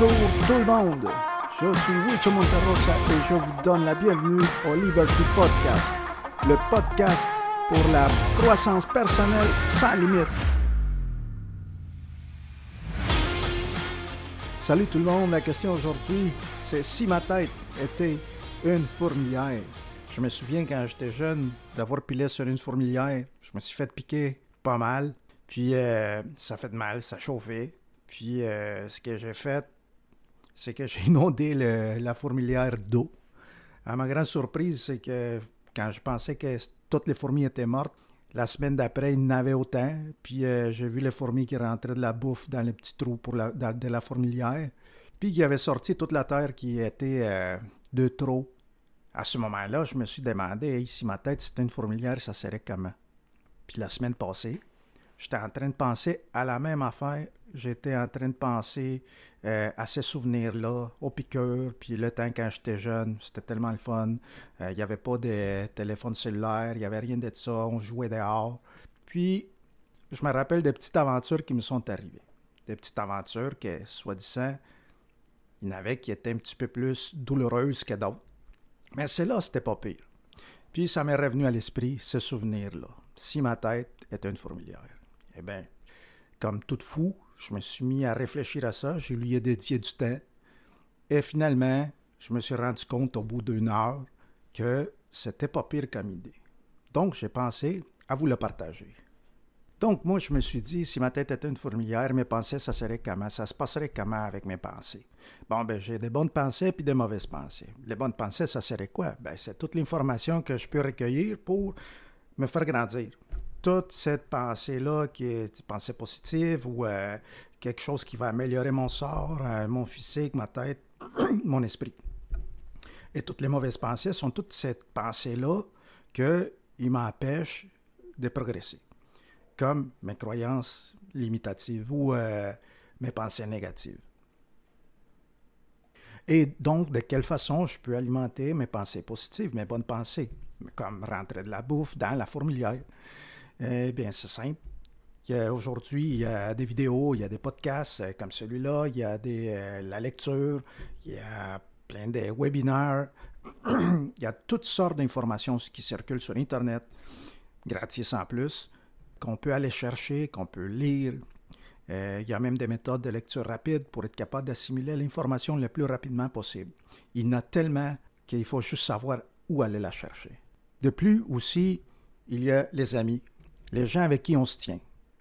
Bonjour tout le monde, je suis Wicho Monterosa et je vous donne la bienvenue au Liberty Podcast, le podcast pour la croissance personnelle sans limite. Salut tout le monde, la question aujourd'hui, c'est si ma tête était une fourmilière. Je me souviens quand j'étais jeune d'avoir pilé sur une fourmilière, je me suis fait piquer pas mal, puis euh, ça fait mal, ça chauffait. Puis euh, ce que j'ai fait, c'est que j'ai inondé la fourmilière d'eau. À ma grande surprise, c'est que quand je pensais que toutes les fourmis étaient mortes, la semaine d'après, il y en avait autant. Puis euh, j'ai vu les fourmis qui rentraient de la bouffe dans les petits trous de la fourmilière. Puis qui avait sorti toute la terre qui était euh, de trop. À ce moment-là, je me suis demandé, si ma tête c'était une fourmilière, ça serait comment? Puis la semaine passée, j'étais en train de penser à la même affaire. J'étais en train de penser euh, à ces souvenirs-là, aux piqûres, puis le temps quand j'étais jeune, c'était tellement le fun. Euh, Il n'y avait pas de téléphone cellulaire, il n'y avait rien de ça, on jouait dehors. Puis, je me rappelle des petites aventures qui me sont arrivées. Des petites aventures que, soi-disant, il y en avait qui étaient un petit peu plus douloureuses que d'autres. Mais celle-là, c'était pas pire. Puis ça m'est revenu à l'esprit, ce souvenir-là. Si ma tête était une fourmilière. Eh bien, comme tout fou, je me suis mis à réfléchir à ça, je lui ai dédié du temps. Et finalement, je me suis rendu compte au bout d'une heure que c'était pas pire comme idée. Donc, j'ai pensé à vous le partager. Donc, moi, je me suis dit, si ma tête était une fourmilière, mes pensées, ça serait comment? Ça se passerait comment avec mes pensées? Bon, ben, j'ai des bonnes pensées puis des mauvaises pensées. Les bonnes pensées, ça serait quoi? Ben, c'est toute l'information que je peux recueillir pour me faire grandir. Toute cette pensée-là qui est une pensée positive ou euh, quelque chose qui va améliorer mon sort, euh, mon physique, ma tête, mon esprit. Et toutes les mauvaises pensées sont toutes cette pensée-là qui m'empêchent de progresser comme mes croyances limitatives ou euh, mes pensées négatives. Et donc, de quelle façon je peux alimenter mes pensées positives, mes bonnes pensées, comme rentrer de la bouffe dans la fourmilière? Eh bien, c'est simple. Aujourd'hui, il y a des vidéos, il y a des podcasts euh, comme celui-là, il y a euh, la lecture, il y a plein de webinaires, il y a toutes sortes d'informations qui circulent sur Internet, gratis en plus qu'on peut aller chercher, qu'on peut lire. Euh, il y a même des méthodes de lecture rapide pour être capable d'assimiler l'information le plus rapidement possible. Il y en a tellement qu'il faut juste savoir où aller la chercher. De plus, aussi, il y a les amis, les gens avec qui on se tient.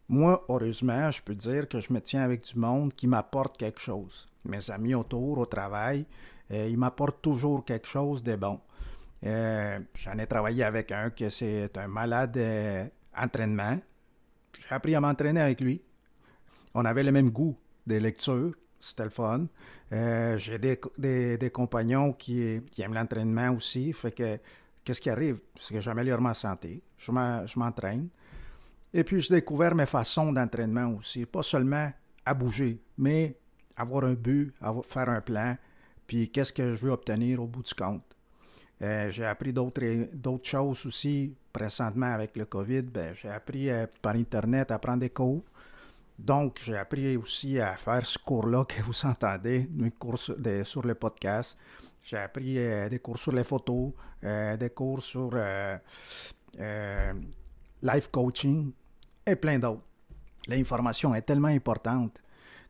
Moi, heureusement, je peux dire que je me tiens avec du monde qui m'apporte quelque chose. Mes amis autour, au travail, euh, ils m'apportent toujours quelque chose de bon. Euh, J'en ai travaillé avec un qui c'est un malade euh, entraînement. J'ai appris à m'entraîner avec lui. On avait le même goût des lectures. C'était le fun. Euh, J'ai des, compagnons qui, qui aiment l'entraînement aussi. Fait que, qu'est-ce qui arrive? C'est que j'améliore ma santé. Je m'entraîne. Et puis, j'ai découvert mes façons d'entraînement aussi. Pas seulement à bouger, mais avoir un but, faire un plan, puis qu'est-ce que je veux obtenir au bout du compte. Euh, j'ai appris d'autres choses aussi présentement avec le COVID. Ben, j'ai appris euh, par Internet à prendre des cours. Donc, j'ai appris aussi à faire ce cours-là que vous entendez, des cours sur le podcast. J'ai appris euh, des cours sur les photos, des cours sur life coaching et plein d'autres. L'information est tellement importante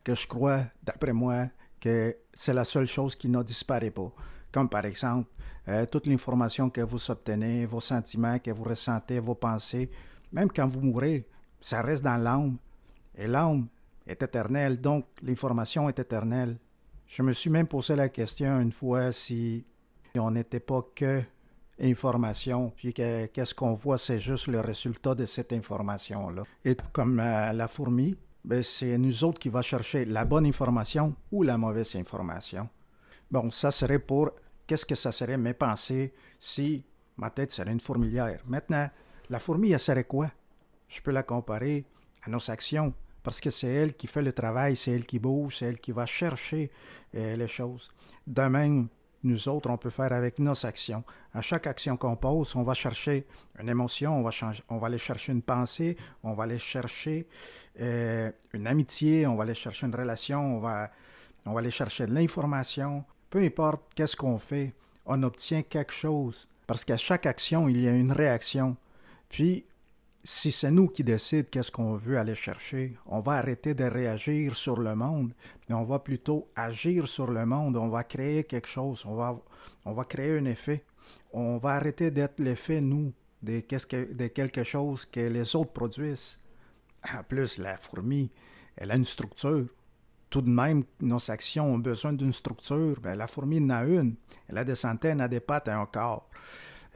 que je crois, d'après moi, que c'est la seule chose qui ne disparaît pas. Comme par exemple, euh, toute l'information que vous obtenez, vos sentiments que vous ressentez, vos pensées, même quand vous mourrez, ça reste dans l'âme. Et l'âme est éternelle, donc l'information est éternelle. Je me suis même posé la question une fois si on n'était pas que information, puis qu'est-ce qu'on voit, c'est juste le résultat de cette information-là. Et comme euh, la fourmi, ben, c'est nous autres qui va chercher la bonne information ou la mauvaise information. Bon, ça serait pour qu'est-ce que ça serait mes pensées si ma tête serait une fourmilière? Maintenant, la fourmi, elle serait quoi? Je peux la comparer à nos actions, parce que c'est elle qui fait le travail, c'est elle qui bouge, c'est elle qui va chercher euh, les choses. De même, nous autres, on peut faire avec nos actions. À chaque action qu'on pose, on va chercher une émotion, on va, on va aller chercher une pensée, on va aller chercher euh, une amitié, on va aller chercher une relation, on va, on va aller chercher de l'information. Peu importe qu'est-ce qu'on fait, on obtient quelque chose. Parce qu'à chaque action, il y a une réaction. Puis, si c'est nous qui décidons qu'est-ce qu'on veut aller chercher, on va arrêter de réagir sur le monde, mais on va plutôt agir sur le monde, on va créer quelque chose, on va, créer un effet. On va arrêter d'être l'effet, nous, de quelque chose que les autres produisent. En plus, la fourmi, elle a une structure. Tout de même, nos actions ont besoin d'une structure. Ben, la fourmi en a une. Elle a des centaines, elle a des pattes et un corps.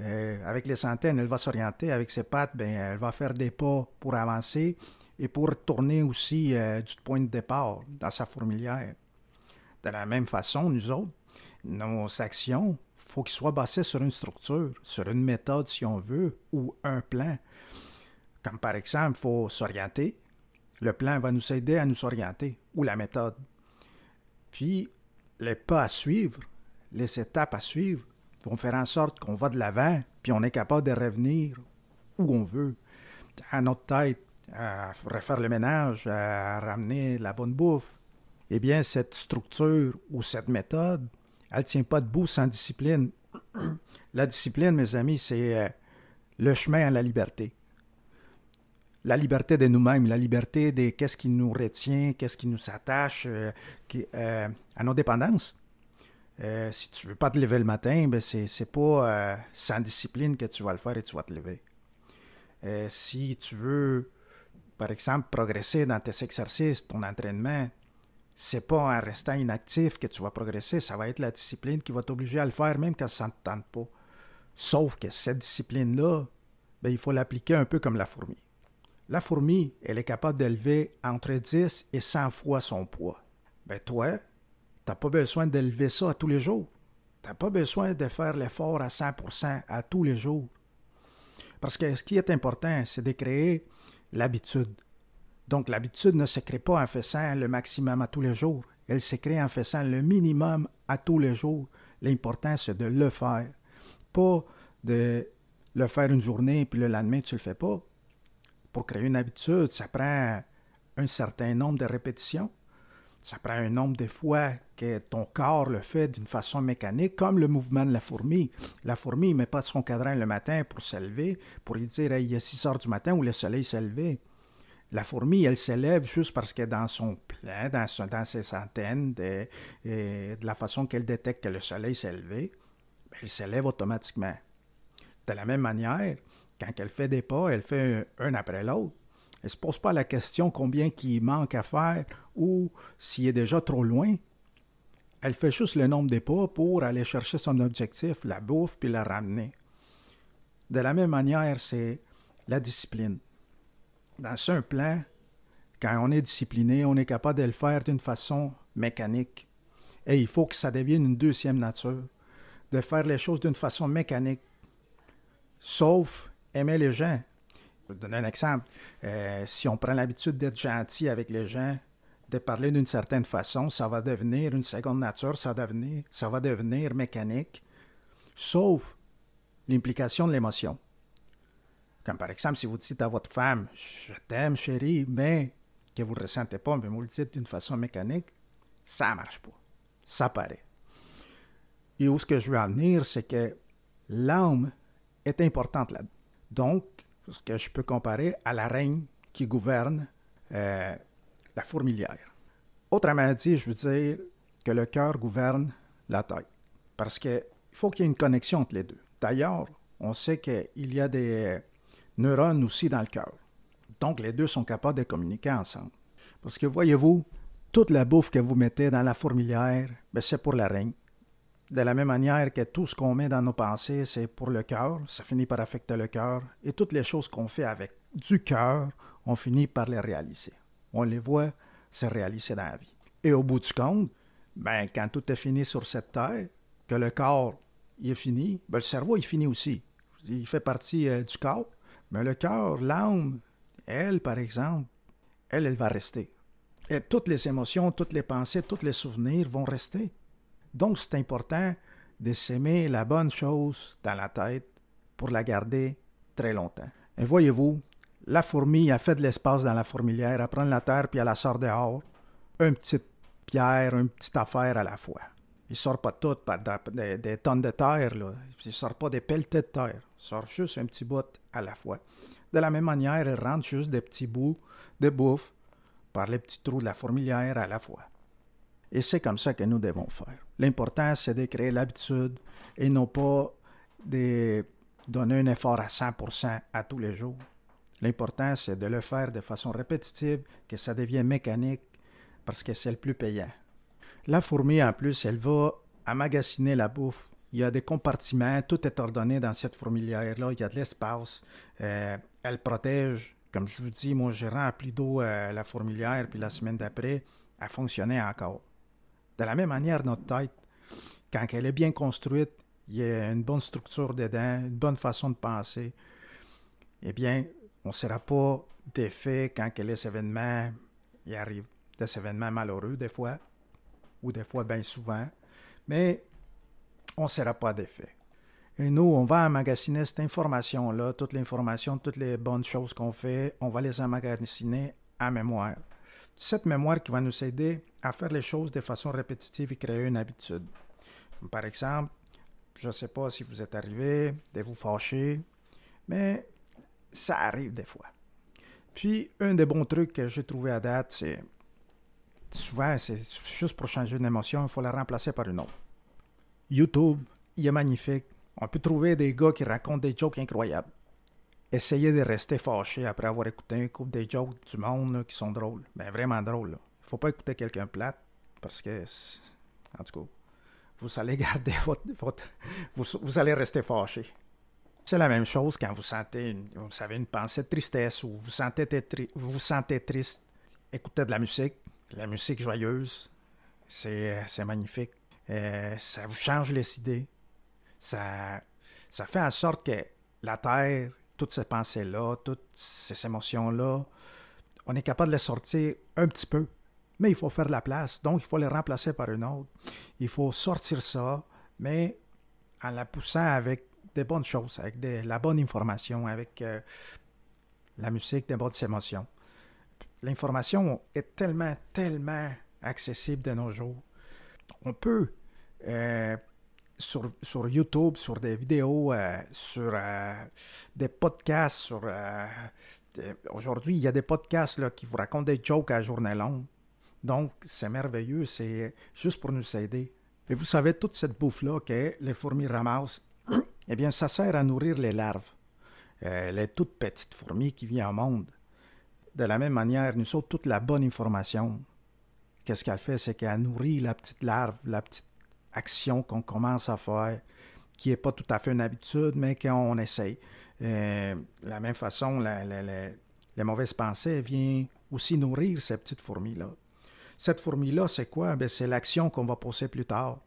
Euh, avec les centaines, elle va s'orienter. Avec ses pattes, ben, elle va faire des pas pour avancer et pour tourner aussi euh, du point de départ dans sa fourmilière. De la même façon, nous autres, nos actions, faut qu'ils soient basées sur une structure, sur une méthode si on veut, ou un plan. Comme par exemple, il faut s'orienter. Le plan va nous aider à nous orienter, ou la méthode. Puis, les pas à suivre, les étapes à suivre, vont faire en sorte qu'on va de l'avant, puis on est capable de revenir où on veut, à notre tête, à refaire le ménage, à ramener la bonne bouffe. Eh bien, cette structure ou cette méthode, elle ne tient pas debout sans discipline. la discipline, mes amis, c'est euh, le chemin à la liberté. La liberté de nous-mêmes, la liberté de qu'est-ce qui nous retient, qu'est-ce qui nous attache euh, euh, à nos dépendances. Euh, si tu veux pas te lever le matin, ben c'est, c'est pas euh, sans discipline que tu vas le faire et tu vas te lever. Euh, si tu veux, par exemple, progresser dans tes exercices, ton entraînement, c'est pas en restant inactif que tu vas progresser, ça va être la discipline qui va t'obliger à le faire même quand ça ne te tente pas. Sauf que cette discipline-là, ben, il faut l'appliquer un peu comme la fourmi. La fourmi, elle est capable d'élever entre 10 et 100 fois son poids. Ben toi, n'as pas besoin d'élever ça à tous les jours. Tu n'as pas besoin de faire l'effort à 100% à tous les jours. Parce que ce qui est important, c'est de créer l'habitude. Donc l'habitude ne se crée pas en faisant le maximum à tous les jours. Elle se crée en faisant le minimum à tous les jours. L'important, c'est de le faire. Pas de le faire une journée puis le lendemain, tu ne le fais pas. Pour créer une habitude, ça prend un certain nombre de répétitions. Ça prend un nombre de fois que ton corps le fait d'une façon mécanique, comme le mouvement de la fourmi. La fourmi ne met pas son cadran le matin pour se lever, pour lui dire il est 6 heures du matin où le soleil s'est levé. La fourmi, elle s'élève juste parce que dans son plein, dans, ses antennes, de, de la façon qu'elle détecte que le soleil s'est levé, ben, elle s'élève automatiquement. De la même manière, quand elle fait des pas, elle fait un après l'autre. Elle ne se pose pas la question combien il manque à faire ou s'il est déjà trop loin. Elle fait juste le nombre des pas pour aller chercher son objectif, la bouffe, puis la ramener. De la même manière, c'est la discipline. Dans un plan, quand on est discipliné, on est capable de le faire d'une façon mécanique. Et il faut que ça devienne une deuxième nature, de faire les choses d'une façon mécanique. Sauf aimer les gens, je vais donner un exemple. Euh, si on prend l'habitude d'être gentil avec les gens, de parler d'une certaine façon, ça va devenir une seconde nature, ça va devenir, mécanique, sauf l'implication de l'émotion. Comme par exemple, si vous dites à votre femme Je t'aime, chérie, mais que vous ne ressentez pas, mais vous le dites d'une façon mécanique, ça ne marche pas. Ça paraît. Et où ce que je veux en venir, c'est que l'âme est importante là. Donc, ce que je peux comparer à la reine qui gouverne euh, la fourmilière. Autrement dit, je veux dire que le cœur gouverne la tête. Parce qu'il faut qu'il y ait une connexion entre les deux. D'ailleurs, on sait qu'il y a des neurones aussi dans le cœur. Donc, les deux sont capables de communiquer ensemble. Parce que voyez-vous, toute la bouffe que vous mettez dans la fourmilière, ben, c'est pour la reine. De la même manière que tout ce qu'on met dans nos pensées, c'est pour le cœur, ça finit par affecter le cœur, et toutes les choses qu'on fait avec du cœur, on finit par les réaliser. On les voit se réaliser dans la vie. Et au bout du compte, ben, quand tout est fini sur cette terre, que le corps est fini, ben, le cerveau il finit aussi. Il fait partie euh, du corps, mais le cœur, l'âme, elle, par exemple, elle, elle va rester. Et toutes les émotions, toutes les pensées, tous les souvenirs vont rester. Donc, c'est important de s'aimer la bonne chose dans la tête pour la garder très longtemps. Et voyez-vous, la fourmi a fait de l'espace dans la fourmilière, elle prend la terre puis elle la sort dehors. Un petit pierre, une petite affaire à la fois. Il sort pas tout par des, tonnes de terre, là. Il sort pas des pelletés de terre. Il sort juste un petit bout à la fois. De la même manière, il rentre juste des petits bouts de bouffe par les petits trous de la fourmilière à la fois. Et c'est comme ça que nous devons faire. L'important, c'est de créer l'habitude et non pas de donner un effort à 100% à tous les jours. L'important, c'est de le faire de façon répétitive, que ça devienne mécanique, parce que c'est le plus payant. La fourmi, en plus, elle va amagasiner la bouffe. Il y a des compartiments, tout est ordonné dans cette fourmilière-là, il y a de l'espace. Euh, elle protège. Comme je vous dis, gérant a pris d'eau à la fourmilière, puis la semaine d'après, elle fonctionnait encore. De la même manière, notre tête, quand elle est bien construite, il y a une bonne structure dedans, une bonne façon de penser, eh bien, on ne sera pas défait quand les événements y arrivent. Des événements malheureux, des fois, ou des fois bien souvent, mais on ne sera pas défait. Et nous, on va emmagasiner cette information-là, toute l'information, toutes les bonnes choses qu'on fait, on va les emmagasiner en mémoire. Cette mémoire qui va nous aider à faire les choses de façon répétitive et créer une habitude. Par exemple, je ne sais pas si vous êtes arrivé de vous fâcher, mais ça arrive des fois. Puis, un des bons trucs que j'ai trouvé à date, c'est souvent, c'est juste pour changer une émotion, il faut la remplacer par une autre. YouTube, il est magnifique. On peut trouver des gars qui racontent des jokes incroyables. Essayez de rester fâché après avoir écouté un couple des jokes du monde qui sont drôles. Ben, vraiment drôles. Ne faut pas écouter quelqu'un plate parce que, en tout cas, vous allez garder votre. vous, allez rester fâché. C'est la même chose quand vous sentez, une, vous une pensée de tristesse ou vous sentez, vous, vous sentez triste. Écoutez de la musique, la musique joyeuse, c'est magnifique. Euh, ça vous change les idées. Ça, ça fait en sorte que la Terre, toutes ces pensées-là, toutes ces émotions-là, on est capable de les sortir un petit peu. Mais il faut faire de la place, donc il faut les remplacer par une autre. Il faut sortir ça, mais en la poussant avec des bonnes choses, avec la bonne information, avec euh, la musique, des bonnes émotions. L'information est tellement, tellement accessible de nos jours. On peut, euh, sur, sur, YouTube, sur des vidéos, euh, sur des podcasts, sur... Aujourd'hui, il y a des podcasts là, qui vous racontent des jokes à journée longue. Donc, c'est merveilleux, c'est juste pour nous aider. Et vous savez, toute cette bouffe-là que les fourmis ramassent, eh bien, ça sert à nourrir les larves, euh, les toutes petites fourmis qui viennent au monde. De la même manière, nous sommes toute la bonne information. Qu'est-ce qu'elle fait? C'est qu'elle nourrit la petite larve, la petite action qu'on commence à faire, qui n'est pas tout à fait une habitude, mais qu'on essaye. Euh, de la même façon, les mauvaises pensées viennent aussi nourrir ces petites fourmis-là. Cette fourmi-là, c'est quoi? Ben, c'est l'action qu'on va poser plus tard.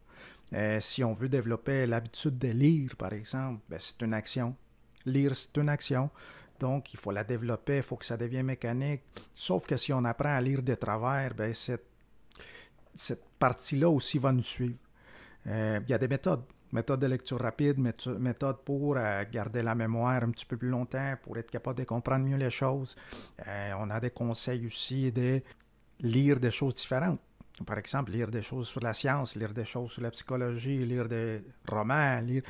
Euh, si on veut développer l'habitude de lire, par exemple, ben, c'est une action. Lire, c'est une action. Donc, il faut la développer, il faut que ça devienne mécanique. Sauf que si on apprend à lire de travers, ben, cette, cette partie-là aussi va nous suivre. Euh, il y a des méthodes. Méthodes de lecture rapide, méthodes pour euh, garder la mémoire un petit peu plus longtemps, pour être capable de comprendre mieux les choses. on a des conseils aussi de lire des choses différentes. Par exemple, lire des choses sur la science, lire des choses sur la psychologie, lire des romans, lire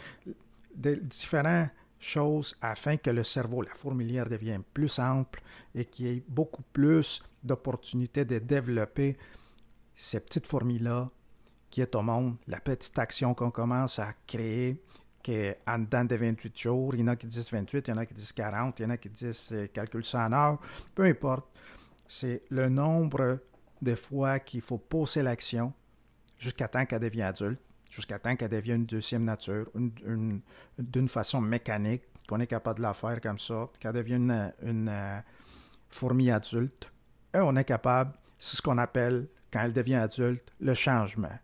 différentes choses afin que le cerveau, la fourmilière devienne plus ample et qu'il y ait beaucoup plus d'opportunités de développer ces petites fourmis-là qui est au monde, la petite action qu'on commence à créer, qui est en dedans de 28 jours, il y en a qui disent 28, il y en a qui disent 40, il y en a qui disent euh, calcul 100 heures, peu importe c'est le nombre de fois qu'il faut poser l'action jusqu'à temps qu'elle devienne adulte, jusqu'à temps qu'elle devienne une deuxième nature, d'une façon mécanique, qu'on est capable de la faire comme ça, qu'elle devienne une, euh, fourmi adulte. Et on est capable, c'est ce qu'on appelle, quand elle devient adulte, le changement.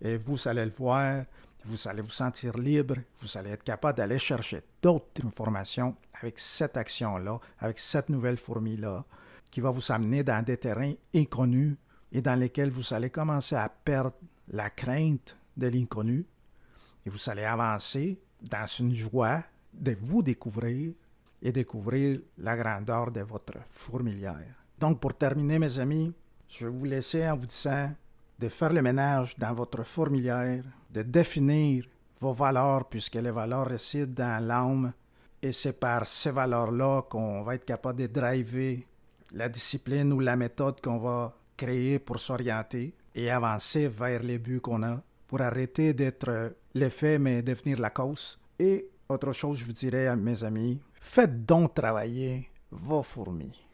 Et vous allez le voir, vous allez vous sentir libre, vous allez être capable d'aller chercher d'autres informations avec cette action-là, avec cette nouvelle fourmi-là, qui va vous amener dans des terrains inconnus et dans lesquels vous allez commencer à perdre la crainte de l'inconnu et vous allez avancer dans une joie de vous découvrir et découvrir la grandeur de votre fourmilière. Donc pour terminer mes amis, je vais vous laisser en vous disant de faire le ménage dans votre fourmilière, de définir vos valeurs, puisque les valeurs résident dans l'âme, et c'est par ces valeurs-là qu'on va être capable de driver la discipline ou la méthode qu'on va créer pour s'orienter et avancer vers les buts qu'on a, pour arrêter d'être l'effet mais devenir la cause. Et autre chose, je vous dirais à mes amis, faites donc travailler vos fourmis.